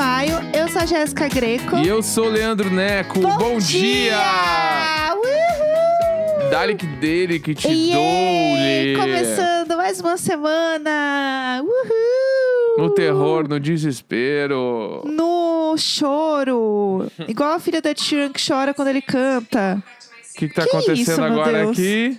segunda-feira, 31 de maio. Eu sou a Jéssica Greco. E eu sou o Leandro Neco. Bom, dia! Uhul! Dá-lhe que dele, que te Yay! dou-lhe. Começando mais uma semana. Uhul! No terror, no desespero. No choro. Igual a filha da Sheeran que chora quando ele canta. O que, que tá Que acontecendo isso, agora aqui?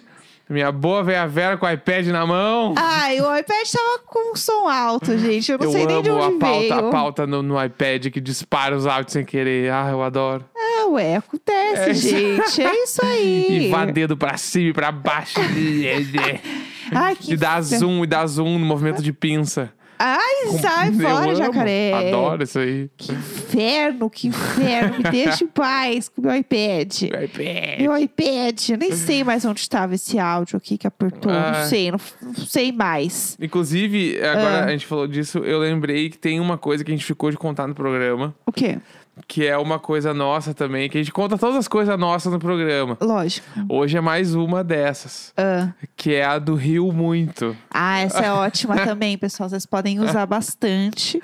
Minha boa velha Vera com o iPad na mão. Ai, o iPad tava com som alto, gente. Eu não eu sei nem de onde a pauta, veio. a pauta no, no iPad que dispara os áudios sem querer. Ah, eu adoro. Ah, ué, acontece, É gente. É isso aí. E vá dedo pra cima e pra baixo. Ai, que e dá zoom, e dá zoom no movimento de pinça. Ai, sai Eu fora, amo. jacaré. Adoro isso aí. Que inferno, que inferno. Me deixa em paz com o meu iPad. iPad. Meu iPad. Eu nem sei mais onde estava esse áudio aqui que apertou. Ah. Não sei, não, não sei mais. Inclusive, agora Ah. a gente falou disso, eu lembrei que tem uma coisa que a gente ficou de contar no programa, O quê? que é uma coisa nossa também, que a gente conta todas as coisas nossas no programa. Lógico. Hoje é mais uma dessas, Ah, que é a do Rio Muito. Ah, essa é ótima também, pessoal. Vocês podem usar bastante.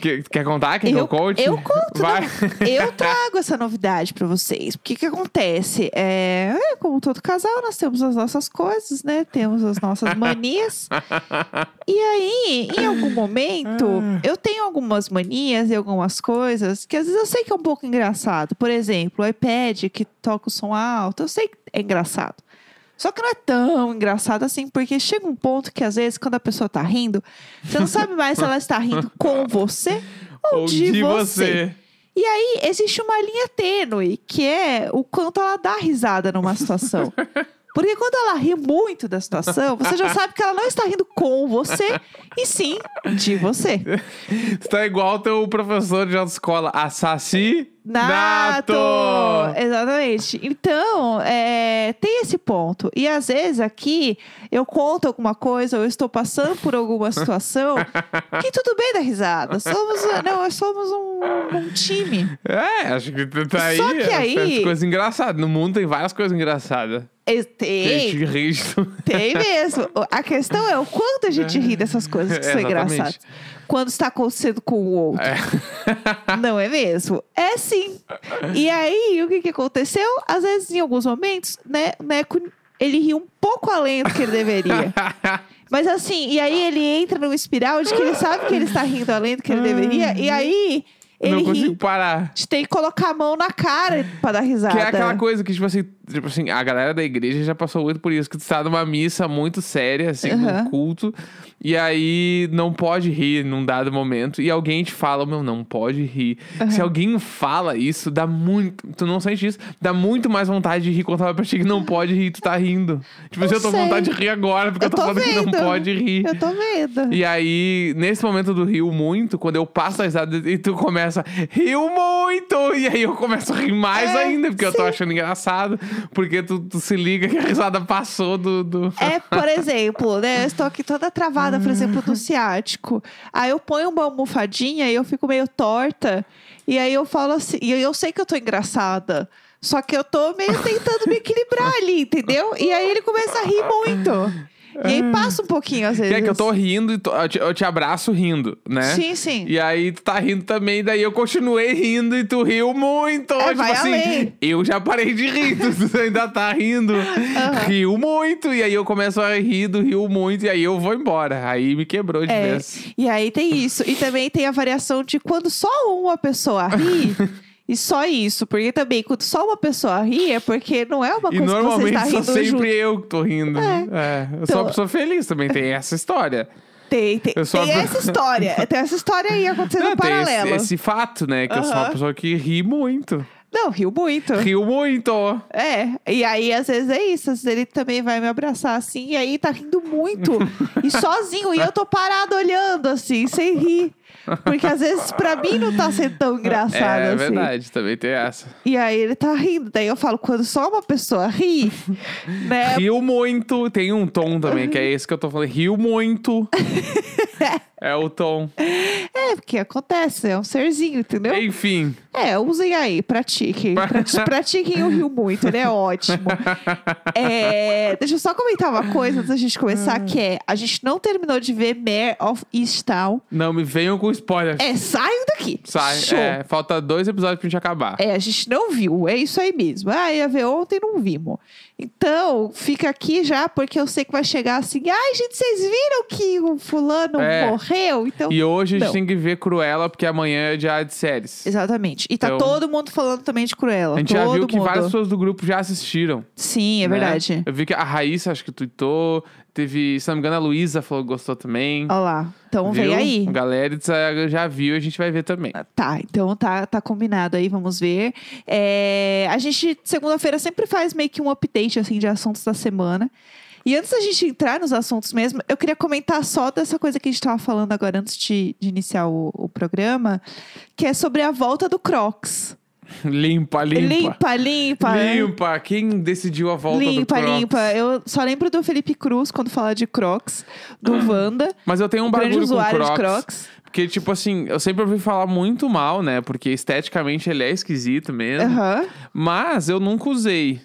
Que- quer contar? Quer que Eu- eu conte? eu conto. Eu trago essa novidade pra vocês. O que que acontece? É, é, como todo casal, nós temos as nossas coisas, né? Temos as nossas manias. e aí, em algum momento, eu tenho algumas manias e algumas coisas que às vezes eu sei que é um pouco engraçado. Por exemplo, o iPad que toca o som alto, eu sei que é engraçado. Só que não é tão engraçado assim, porque chega um ponto que às vezes, quando a pessoa tá rindo, você não sabe mais se ela está rindo com você ou, Ou de, de você. você. E aí, existe uma linha tênue, que é o quanto ela dá risada numa situação. Porque quando ela ri muito da situação, você já sabe que ela não está rindo com você, e sim de você. Você tá igual teu professor de autoescola, assassinato. Nato! Exatamente. Então, é, tem esse ponto. E às vezes aqui eu conto alguma coisa, ou eu estou passando por alguma situação que tudo bem dar risada. Somos, não, somos um, um time. É, acho que tá aí. Só que aí- coisas engraçadas. No mundo tem várias coisas engraçadas. A gente Tem, ri tem mesmo. A questão é o quanto a gente ri dessas coisas que são Exatamente. engraçadas. Quando está acontecendo com o outro. É. Não é mesmo? É sim. E aí, o que, que aconteceu? Às vezes, em alguns momentos, né, o Neco, ele ri um pouco além do que ele deveria. Mas assim, e aí ele entra numa espiral de que ele sabe que ele está rindo além do que ele deveria. E aí, ele Não consigo ri. parar. A gente tem que colocar a mão na cara pra dar risada. Que é aquela coisa que, tipo assim, tipo assim, a galera da igreja já passou muito por isso, que tu tá numa missa muito séria, assim, Aham. num culto, e aí não pode rir num dado momento, e alguém te fala, meu, não pode rir. Se alguém fala isso, dá muito. Tu não sente isso, dá muito mais vontade de rir quando tava pra ti que não pode rir, tu tá rindo. Tipo, assim, eu tô com vontade de rir agora, porque eu, Eu tô tô falando que não vendo. pode rir. Eu tô vendo. E aí, nesse momento do rio muito, quando eu passo a risada e tu começa, riu muito! E aí eu começo a rir mais É, ainda, porque eu tô sim. achando engraçado. Porque tu, tu se liga que a risada passou do. do... É, por exemplo, né? Eu estou aqui toda travada, por exemplo, do ciático. Aí eu ponho uma almofadinha e eu fico meio torta. E aí eu falo assim, e eu sei que eu tô engraçada. Só que eu tô meio tentando me equilibrar ali, entendeu? E aí ele começa a rir muito. E aí passa um pouquinho, às vezes. Que é que eu tô rindo e tô- eu, te, eu te abraço rindo, né? Sim, sim. E aí tu tá rindo também, daí eu continuei rindo e tu riu muito. É, tipo vai assim, além. eu já parei de rir, tu tu ainda tá rindo. Riu muito. E aí eu começo a rir do riu muito, e aí eu vou embora. Aí me quebrou de É, vez. e aí tem isso. E também tem a variação de quando só uma pessoa ri. E só isso, porque também quando só uma pessoa ri é porque não é uma E coisa que você normalmente está sou rindo sempre junto. eu que tô rindo. É. É, eu sou Então- uma pessoa feliz também, tem essa história. Tem, tem, sou tem uma- essa história. Tem essa história aí acontecendo Não, tem esse, paralelo. esse fato, né? Que eu sou uma pessoa que ri muito. Não, riu muito. Riu muito. É, e aí às vezes é isso, às vezes ele também vai me abraçar assim, e aí tá rindo muito. e sozinho, e eu tô parado olhando assim, sem rir. Porque às vezes pra mim não tá sendo tão engraçado é, assim. verdade, também tem essa. E aí ele tá rindo. Daí eu falo, quando só uma pessoa ri, né? Riu muito. Tem um tom também, que é esse que eu tô falando. Riu muito. é o tom. É, É, porque acontece, é um serzinho, entendeu? Enfim. É, usem aí, pratiquem. Prati- pratiquem o Rio Muito, ele é ótimo. É, deixa eu só comentar uma coisa antes da gente começar, que é, a gente não terminou de ver Mare of Easttown. Não me venham com spoiler. É, saiam daqui. Sai. Show. É, falta dois episódios pra gente acabar. É, a gente não viu, é isso aí mesmo. Ah, ia ver ontem, não vimos. Então, fica aqui já, porque eu sei que vai chegar assim, ai, gente, vocês viram que o fulano É. morreu? Então, E hoje a gente tem que ver Cruella, porque amanhã é dia de séries. exatamente. E tá Então- todo mundo falando também de Cruella. A gente todo já viu que mundo. várias pessoas do grupo já assistiram. Sim, é né? verdade. Eu vi que a Raíssa, acho que tweetou. Teve, se não me engano, a Luísa falou que gostou também. Olha lá. Então Viu? vem aí. A galera já- já viu, a gente vai ver também. Tá, então tá, tá combinado aí, vamos ver. É, a gente, segunda-feira, sempre faz meio que um update, assim, de assuntos da semana. E antes da gente entrar nos assuntos mesmo, eu queria comentar só dessa coisa que a gente tava falando agora, antes de, de iniciar o, o programa, que é sobre a volta do Crocs. Limpa, limpa. Limpa, limpa. Limpa. Quem decidiu a volta Limpa, do Crocs? limpa. Eu só lembro do Felipe Cruz quando fala de Crocs, do Wanda, Mas eu tenho um bagulho com usuário Crocs. de Crocs. Porque, tipo assim, eu sempre ouvi falar muito mal, né? Porque esteticamente ele é esquisito mesmo. Aham. Mas eu nunca usei.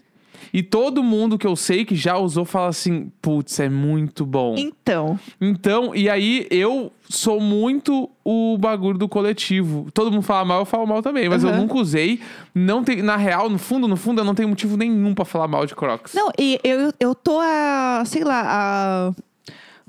E todo mundo que eu sei que já usou fala assim: putz, é muito bom. Então, Então, e aí eu sou muito o bagulho do coletivo. Todo mundo fala mal, eu falo mal também. Mas eu Aham. nunca usei. Não tem, na real, no fundo, no fundo, eu não tenho motivo nenhum pra falar mal de Crocs. Não, e eu, eu tô a, sei lá, a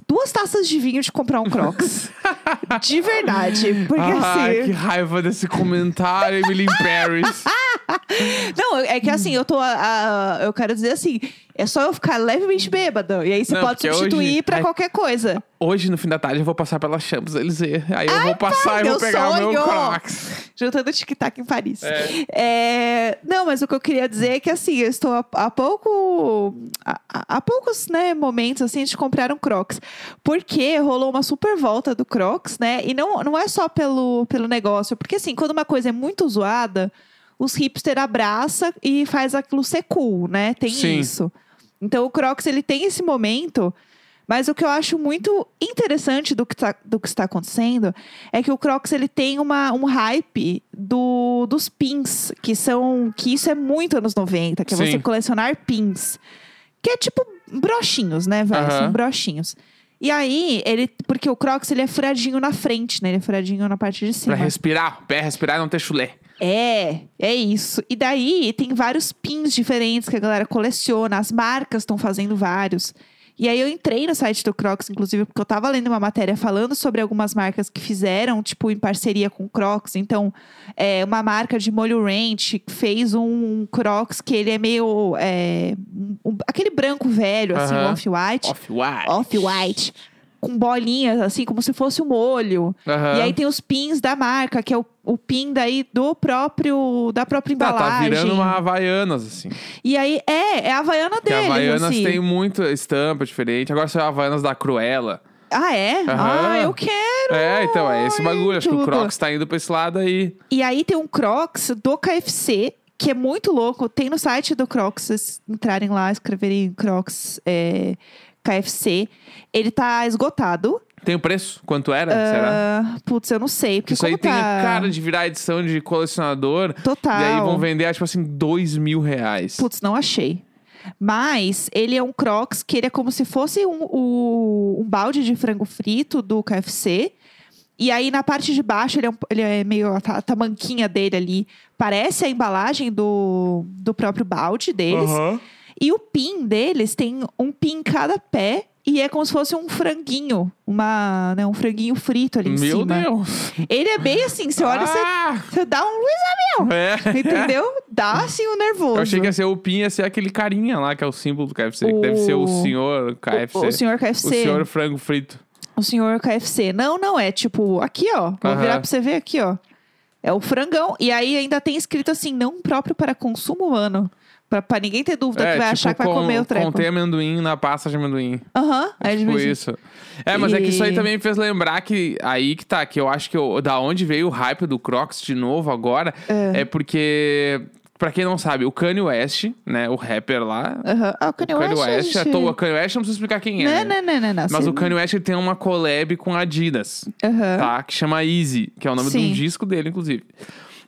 duas taças de vinho de comprar um Crocs. de verdade. Porque Ai, assim. que raiva desse comentário, Emily Paris. Não, é que assim, eu tô. a- a- eu quero dizer assim, é só eu ficar levemente bêbada. E aí você Não, pode porque substituir hoje- pra Ai. qualquer coisa. Hoje, no fim da tarde, eu vou passar pela Champs-Élysées. Aí eu vou passar e meu vou pegar o meu sonho! Crocs. Juntando tic-tac em Paris. É. É, não, mas o que eu queria dizer é que assim, eu estou há, há pouco. Há, há poucos né, momentos assim de comprar um Crocs. Porque rolou uma super volta do Crocs, né? E não, não é só pelo, pelo negócio. Porque assim, quando uma coisa é muito zoada, os hipster abraça e faz aquilo ser cool, né? Tem Sim. isso. Então o Crocs ele tem esse momento. Mas o que eu acho muito interessante do que, tá, do que está acontecendo é que o Crocs ele tem uma, um hype do, dos pins, que são. que isso é muito anos 90, que é você Sim. colecionar pins. Que é tipo brochinhos, né, velho? Aham. São brochinhos. E aí, ele. Porque o Crocs ele é furadinho na frente, né? Ele é furadinho na parte de cima. Pra respirar. Pé respirar e não ter chulé. É, é isso. E daí tem vários pins diferentes que a galera coleciona, as marcas estão fazendo vários. E aí eu entrei no site do Crocs, inclusive, porque eu tava lendo uma matéria falando sobre algumas marcas que fizeram, tipo, em parceria com o Crocs. Então, é, uma marca de molho ranch fez um Crocs que ele é meio. é, um- aquele branco velho, assim, Aham. off-white. Off-white. Off-white. Com bolinhas, assim, como se fosse um molho. Aham. E aí tem os pins da marca, que é o, o pin daí do próprio da própria Tá, embalagem. tá virando uma Havaianas, assim. E aí é, é a havaiana deles, Havaianas assim. tem muita estampa diferente. Agora são Havaianas da Cruella. Ah, é? Aham. Ah, eu quero! É, então, é esse bagulho. Acho que o. Crocs tá indo pra esse lado aí. E aí tem um Crocs do KFC, que é muito louco. Tem no site do Crocs, vocês entrarem lá, escreverem Crocs é, KFC. Ele tá esgotado. Tem o preço? Quanto era? Será? Ah, putz, eu não sei. Porque Isso aí como tem tá... a cara de virar edição de colecionador. Total. E aí vão vender, tipo assim, dois mil reais. Putz, não achei. Mas ele é um Crocs que ele é como se fosse um, o- um balde de frango frito do KFC. E aí na parte de baixo ele é, um- ele é meio a, ta- a tamanquinha dele ali. Parece a embalagem do, do próprio balde deles. Aham. E o pin deles tem um pin em cada pé. E é como se fosse um franguinho. Uma, né, um franguinho frito ali em Meu cima. Deus. Ele é bem assim, você olha, você, ah! você dá um Luiz É. Entendeu? Dá assim o nervoso. Eu achei que ia ser o PIN, ia ser aquele carinha lá, que é o símbolo do KFC. Que deve ser o O- senhor KFC. O, o senhor O KFC. senhor frango frito. O senhor KFC. Não, não, é tipo, aqui, ó. Vou Aham. virar pra você ver aqui, ó. É o frangão. E aí ainda tem escrito assim, não próprio para consumo humano. Pra, pra ninguém ter dúvida é, que vai tipo, achar que vai com- comer o treco. Contém amendoim na pasta de amendoim. Aham. Aí de Tipo isso. É, mas é que isso aí E- também me fez lembrar que aí que tá, que eu acho que eu- da onde veio o hype do Crocs de novo agora é, porque pra quem não sabe, o Kanye West, né? O rapper lá. Aham. Ah, o Kanye, o Kanye West, a West, gente... à toa. O Kanye West não precisa explicar quem Não, é. né? não, não, não, não. Mas Você- o Kanye West ele tem uma collab com a Adidas, Aham. tá? Que chama Easy, que é o nome de Sim. um disco dele, inclusive.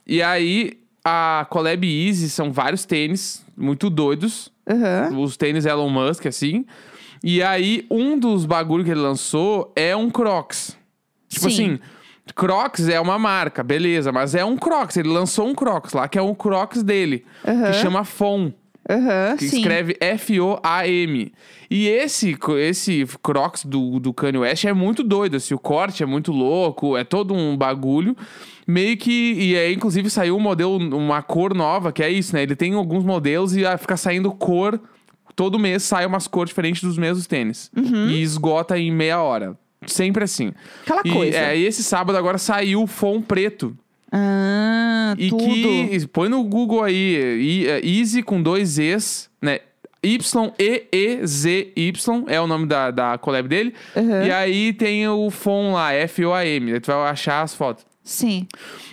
E aí, a collab Easy são vários tênis muito doidos. Aham. Os tênis Elon Musk, assim. E aí, um dos bagulho que ele lançou é um Crocs. Tipo Sim. assim, Crocs é uma marca, beleza, mas é um Crocs. Ele lançou um Crocs lá, que é um Crocs dele, Aham. que chama FOM, Aham. que Sim. escreve F-O-A-M. E esse, esse Crocs do, do Kanye West é muito doido, assim, o corte é muito louco, é todo um bagulho. Meio que. E aí, inclusive, saiu um modelo, uma cor nova, que é isso, né? Ele tem alguns modelos e ah, fica saindo cor. Todo mês sai umas cores diferentes dos mesmos tênis. E esgota em meia hora. Sempre assim. Aquela E, coisa. é, e esse sábado agora saiu o FOM preto. Ah, E tudo. que. Põe no Google aí. É, Easy com dois E's, né? Y-E-E-Z-Y é o nome da, da collab dele. Aham. E aí tem o FOM lá, F-O-A-M. Aí tu vai achar as fotos. Sim.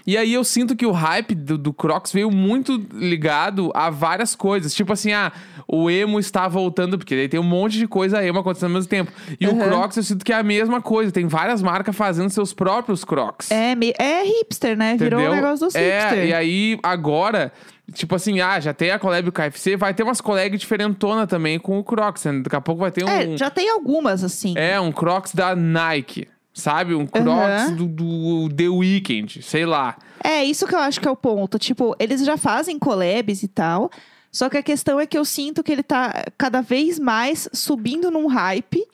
E aí eu sinto que o hype do, do Crocs veio muito ligado a várias coisas. Tipo assim, ah, o emo está voltando, porque daí tem um monte de coisa emo acontecendo ao mesmo tempo. E o Uhum. Crocs eu sinto que é a mesma coisa. Tem várias marcas fazendo seus próprios Crocs. É, é hipster, né? Virou Entendeu? um negócio dos hipster. É, e aí agora, tipo assim, ah, já tem a collab com o KFC, vai ter umas collab diferentona também com o Crocs. né? Daqui a pouco vai ter um. É, já tem algumas, assim. É, um Crocs da Nike. Sabe? Um Crocs Aham. do, do The Weeknd, sei lá. É, isso que eu acho que é o ponto. Tipo, eles já fazem collabs e tal. Só que a questão é que eu sinto que ele tá cada vez mais subindo num hype.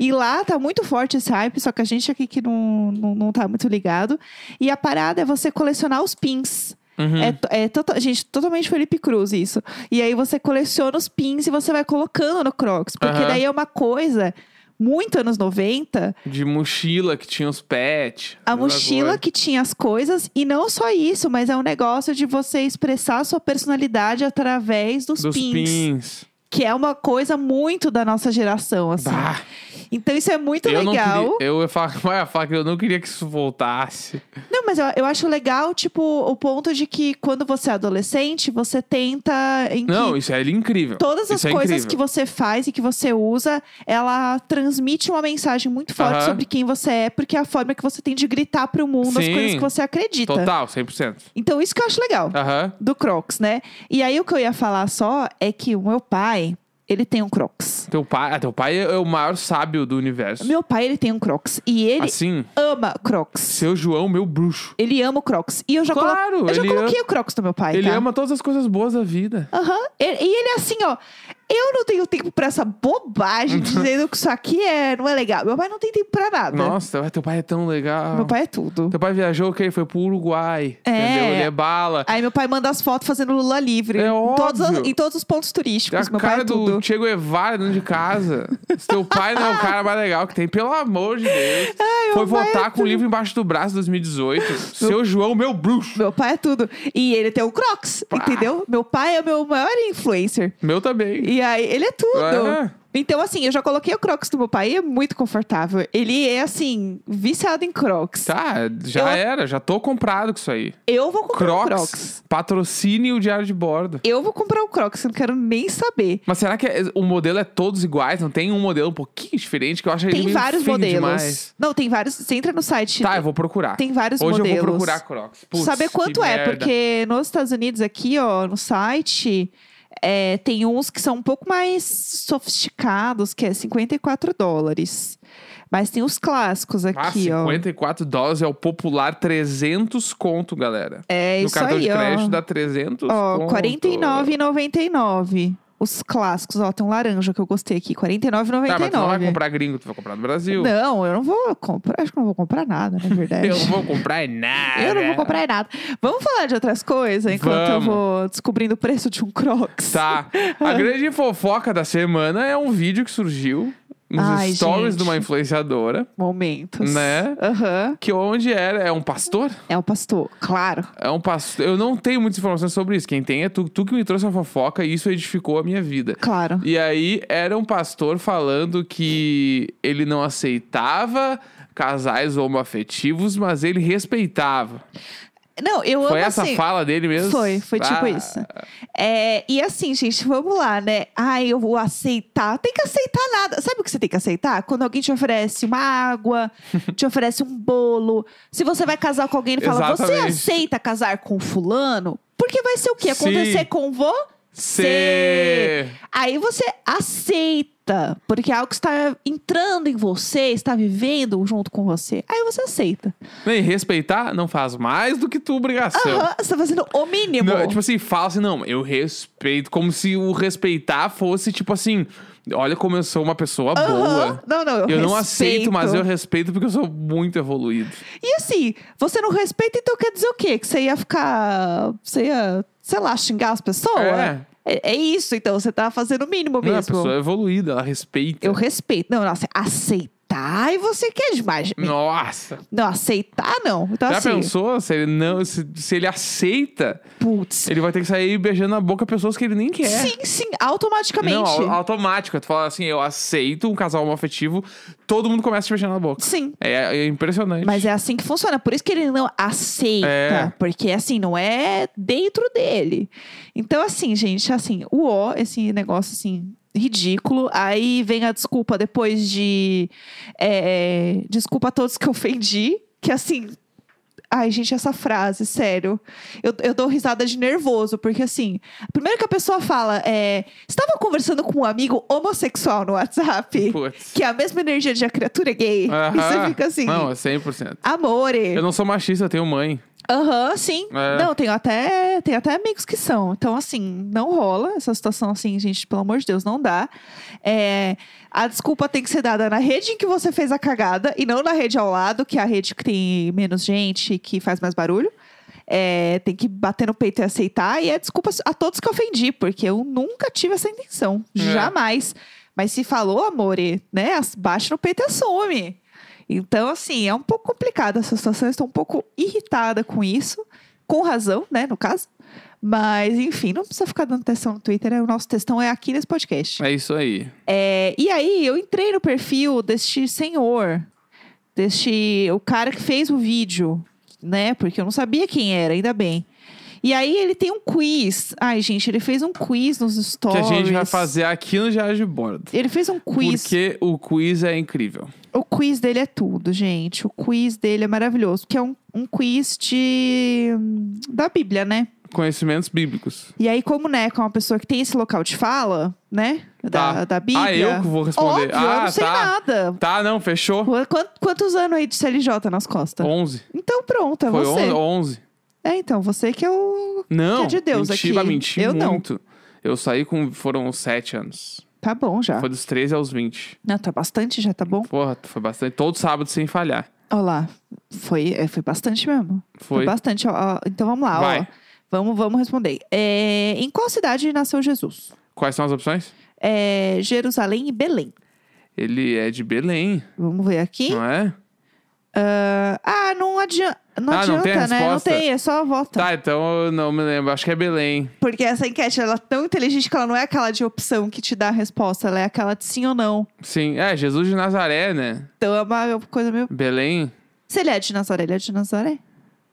E lá tá muito forte esse hype, só que a gente aqui que não, não, não tá muito ligado. E a parada é você colecionar os pins. Uhum. É, to- é tota- gente, totalmente Felipe Cruz isso. E aí você coleciona os pins e você vai colocando no Crocs. Porque Aham. daí é uma coisa muito anos 90. De mochila que tinha os pets. A mochila que tinha as coisas, e não só isso, mas é um negócio de você expressar a sua personalidade através dos, Dos pins, pins. Que é uma coisa muito da nossa geração, assim. Bah, Então isso é muito eu não legal. queria. Eu ia falar, eu ia falar que eu não queria que isso voltasse. Não, mas eu, eu acho legal, tipo, o ponto de que quando você é adolescente, você tenta. Não, isso é incrível. Todas as Isso é coisas incrível. que você faz e que você usa, ela transmite uma mensagem muito forte sobre quem você é, porque é a forma que você tem de gritar pro mundo as Sim. coisas que você acredita. Total, 100%. Então, isso que eu acho legal. Do Crocs, né? E aí o que eu ia falar só é que o meu pai, ele tem um Crocs. Teu pai, ah, teu pai é o maior sábio do universo. Meu pai, ele tem um Crocs e ele Assim, ama Crocs. seu João, meu bruxo. Ele ama o Crocs. E eu já, colo- Claro, eu já ele coloquei o Crocs no meu pai, Ele tá? ama todas as coisas boas da vida. Aham. Ele- E ele é assim, ó. Eu não tenho tempo pra essa bobagem dizendo que isso aqui é, não é legal. Meu pai não tem tempo pra nada. Nossa, teu pai é tão legal. Meu pai é tudo. Teu pai viajou, ok? Foi pro Uruguai. É. Entendeu? Ele é bala. Aí meu pai manda as fotos fazendo Lula livre. É em, todos os, óbvio. em todos os pontos turísticos. A meu pai cara é do tudo. Che Guevara dentro de casa. Se teu pai não é o cara mais legal que tem, pelo amor de Deus. Foi meu pai votar é com o livro embaixo do braço em 2018. Seu João, meu bruxo. Meu pai é tudo. E ele tem o Crocs, Pá. entendeu? Meu pai é o meu maior influencer. Meu também. E aí, ele é tudo. É. Então, assim, eu já coloquei o Crocs do meu pai é muito confortável. Ele é, assim, viciado em Crocs. Tá, já Eu- era. Já tô comprado com isso aí. Eu vou comprar um Crocs, Crocs. patrocine o diário de bordo. Eu vou comprar um Crocs, eu não quero nem saber. Mas será que é- o modelo é todos iguais? Não tem um modelo um pouquinho diferente que eu acho ele Tem meio vários modelos. demais. Não, tem vários. Você entra no site. Tá, eu vou procurar. Tem vários Hoje modelos. eu vou procurar Crocs. Putz, Saber que quanto é, merda. porque nos Estados Unidos, aqui, ó, no site, é, tem uns que são um pouco mais sofisticados, que é 54 dólares. Mas tem os clássicos Ah, aqui, ó. 54 dólares é o popular 300 conto, galera. É no isso cartão aí, de ó. crédito dá 300 Ó, conto. R$ 49,99. Os clássicos, ó, tem um laranja que eu gostei aqui, R$ 49,99. Tá, mas tu não vai comprar gringo, tu vai comprar no Brasil. Não, eu não vou comprar, acho que eu não vou comprar nada, na verdade. Eu não vou comprar nada. Eu não vou comprar nada. Vamos falar de outras coisas enquanto eu Vamos. vou descobrindo o preço de um Crocs. Tá. A grande fofoca da semana é um vídeo que surgiu nos Ai, stories gente. de uma influenciadora. Momentos. Né? Aham. Que onde era? É um pastor? É o pastor, claro. É um pastor. Eu não tenho muitas informações sobre isso. Quem tem é tu, tu que me trouxe a fofoca e isso edificou a minha vida. Claro. E aí era um pastor falando que ele não aceitava casais homoafetivos, mas ele respeitava. Não, eu Foi amo essa assim. fala dele mesmo? Foi, foi tipo Ah, isso. É, e assim, gente, vamos lá, né? Ai, eu vou aceitar. Tem que aceitar nada. Sabe o que você tem que aceitar? Quando alguém te oferece uma água, te oferece um bolo. Se você vai casar com alguém, ele fala: Você aceita casar com fulano? Porque vai ser o quê? Sim. Acontecer com você. Cê... Aí você aceita, porque é algo que está entrando em você, está vivendo junto com você. Aí você aceita. Nem respeitar não faz mais do que tua obrigação. Aham, você tá fazendo o mínimo. Não, tipo assim, fala assim, não, eu respeito. Como se o respeitar fosse, tipo assim, olha como eu sou uma pessoa Aham. boa. Não, não, eu, Eu não respeito. aceito, mas eu respeito porque eu sou muito evoluído. E assim, você não respeita, então quer dizer o quê? Que você ia ficar. Você ia, sei lá, xingar as pessoas? É. É, é isso, então você tá fazendo o mínimo Não, a mesmo. pessoa é evoluída, ela respeita. Eu respeito. Não, não, assim, e você quer demais. Nossa. Não, aceitar não. Então, Já assim, pensou se ele não. Se, se ele aceita, putz. ele vai ter que sair beijando na boca pessoas que ele nem quer. Sim, sim, automaticamente. Não, au- automático. Tu fala assim, eu aceito um casal homoafetivo, todo mundo começa a te beijar na boca. Sim. É, é impressionante. Mas é assim que funciona. Por isso que ele não aceita. É. Porque, assim, não é dentro dele. Então, assim, gente, assim, o ó, esse negócio, assim, ridículo. Aí vem a desculpa depois de. é, desculpa a todos que ofendi. Que, assim. Ai, gente, essa frase, sério. Eu, eu dou risada de nervoso, porque assim, primeiro que a pessoa fala é. Estava conversando com um amigo homossexual no WhatsApp, Putz. que é a mesma energia de a criatura gay. E você fica assim. Não, é 100%. Amore. Eu não sou machista, eu tenho mãe. Aham, sim. É. Não, tenho até, tenho até amigos que são. Então, assim, não rola essa situação assim, gente, pelo amor de Deus, não dá. É, a desculpa tem que ser dada na rede em que você fez a cagada e não na rede ao lado, que é a rede que tem menos gente, que faz mais barulho. É, tem que bater no peito e aceitar. E é desculpa a todos que ofendi, porque eu nunca tive essa intenção. É. Jamais. Mas se falou, amore, né? Bate no peito e assume. Então, assim, é um pouco complicado essa situação. Eu estou um pouco irritada com isso. Com razão, né, no caso. Mas, enfim, não precisa ficar dando testão no Twitter. é- O nosso testão é aqui nesse podcast. É isso aí. É, e aí, eu entrei no perfil deste senhor. Deste... O cara que fez o vídeo, né? Porque eu não sabia quem era, ainda bem. E aí, ele tem um quiz. Ai, gente, ele fez um quiz nos Que stories. a gente vai fazer aqui no Diário de Bordo. Ele fez um quiz. Porque o quiz é incrível. O quiz dele é tudo, gente. O quiz dele é maravilhoso. Porque é um, um quiz de... da Bíblia, né? Conhecimentos bíblicos. E aí, como né, com uma pessoa que tem esse local de fala, né? Da, Tá. da Bíblia. Ah, eu que vou responder. Óbvio, eu Ah, não sei tá. nada. Tá, não, fechou. Quant- quantos anos aí de CLJ nas costas? 11. Então pronto, é Foi você. 11. 11. É, então, você que é o... Não, Que é de Deus menti, aqui. menti Eu não. muito. Eu saí com... Foram 7 anos. Tá bom já. Foi dos 13 aos 20. Não, tá bastante já, tá bom? Porra, foi bastante. Todo sábado sem falhar. Olha lá. Foi, é, foi bastante mesmo. Foi. bastante. ó, ó. Então vamos lá, Vai. ó. Vamos, vamos responder. É, em qual cidade nasceu Jesus? Quais são as opções? É, Jerusalém e Belém. Ele é de Belém, Vamos ver aqui. não é? Ah, não adianta. Não Ah, não adianta, tem a né? Não resposta? tem, é só vota. Tá, então eu não me lembro. Acho que é Belém. Porque essa enquete ela é tão inteligente que ela não é aquela de opção que te dá a resposta, ela é aquela de sim ou não. Sim. É, Jesus de Nazaré, né? Então é uma coisa meio. Belém. Se ele é de Nazaré, ele é de Nazaré?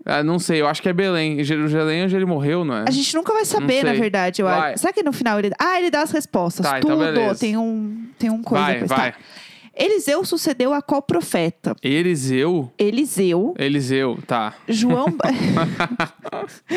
Ah, não sei, eu acho que é Belém. Jerusalém é onde ele morreu, não é? A gente nunca vai saber, Não na sei. verdade, eu Vai. acho. Será que no final ele. Ah, ele dá as respostas. Tá, então Tudo. beleza. tem um. Tem um coisa vai, depois. vai. Eliseu sucedeu a qual profeta? Eliseu. Eliseu. Eliseu, tá. João.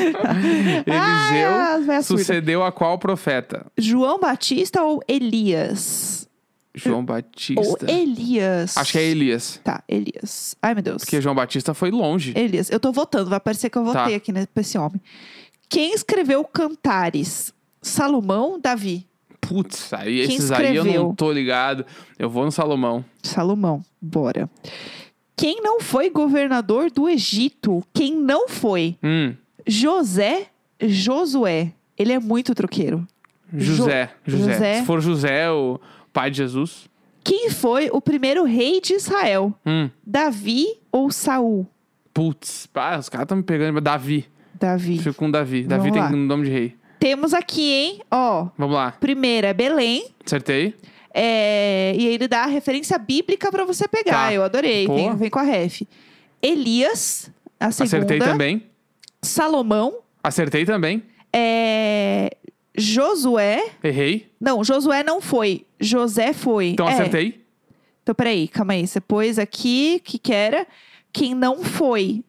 Eliseu Ah, sucedeu a qual profeta? João Batista ou Elias? João Ou Batista. Elias. Acho que é Elias. Tá, Elias. Ai, meu Deus. Porque João Batista foi longe. Elias. Eu tô votando, vai parecer que eu votei Tá. aqui né, pra esse homem. Quem escreveu Cantares? Salomão, Davi? Putz, aí Quem esses aí eu não escreveu? tô ligado. Eu vou no Salomão. Salomão, bora. Quem não foi governador do Egito? Quem não foi? Hum, José, Josué. Ele é muito troqueiro. José, José. José. Se for José, o pai de Jesus. Quem foi o primeiro rei de Israel? Hum, Davi ou Saul? putz, pá, os caras estão me pegando. Davi. Davi. Fico com Davi. Davi Vamos tem lá. um nome de rei. Temos aqui, hein? Ó, Vamos lá. primeiro é Belém. Acertei? É, e ele dá a referência bíblica pra você pegar. Tá. Eu adorei. Vem, vem com a ref. Elias, a segunda. Acertei também. Salomão, Acertei também. é, Josué. Errei. Não, Josué não foi. José foi. Então É. acertei. Então, peraí, calma aí. Você pôs aqui que que era. Quem não foi?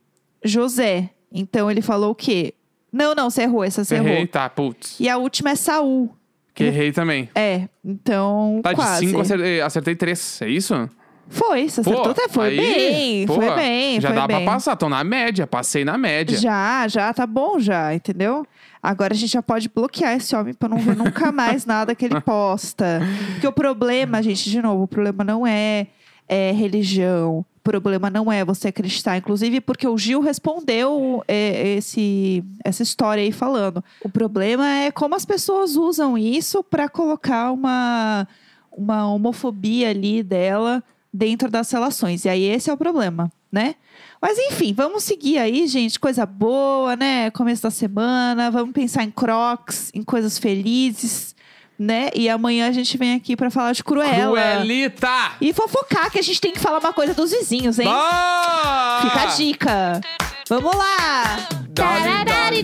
José. Então ele falou o quê? Não, não, você errou. Essa você Errei, errou. tá, putz. E a última é Saul. Que errei também. É, então. Tá, de quase. cinco acertei, acertei três. É isso? Foi, você acertou até. Foi aí, bem, pô, foi bem. Já foi dá bem. pra passar, tô na média, passei na média. Já, já, tá bom já, entendeu? Agora a gente já pode bloquear esse homem pra não ver nunca mais nada que ele posta. Porque o problema, gente, de novo, o problema não é, é religião. Problema não é você acreditar. Inclusive, porque o Gil respondeu é, esse, essa história aí falando. O problema é como as pessoas usam isso pra colocar uma, uma homofobia ali dela dentro das relações. E aí esse é o problema, né? Mas enfim, vamos seguir aí, gente. Coisa boa, né? Começo da semana. Vamos pensar em crocs, em coisas felizes, né? E amanhã a gente vem aqui pra falar de Cruella. Cruelita! E fofocar, que a gente tem que falar uma coisa dos vizinhos, hein? Bora! Fica a dica. Vamos lá! Dá-lhe.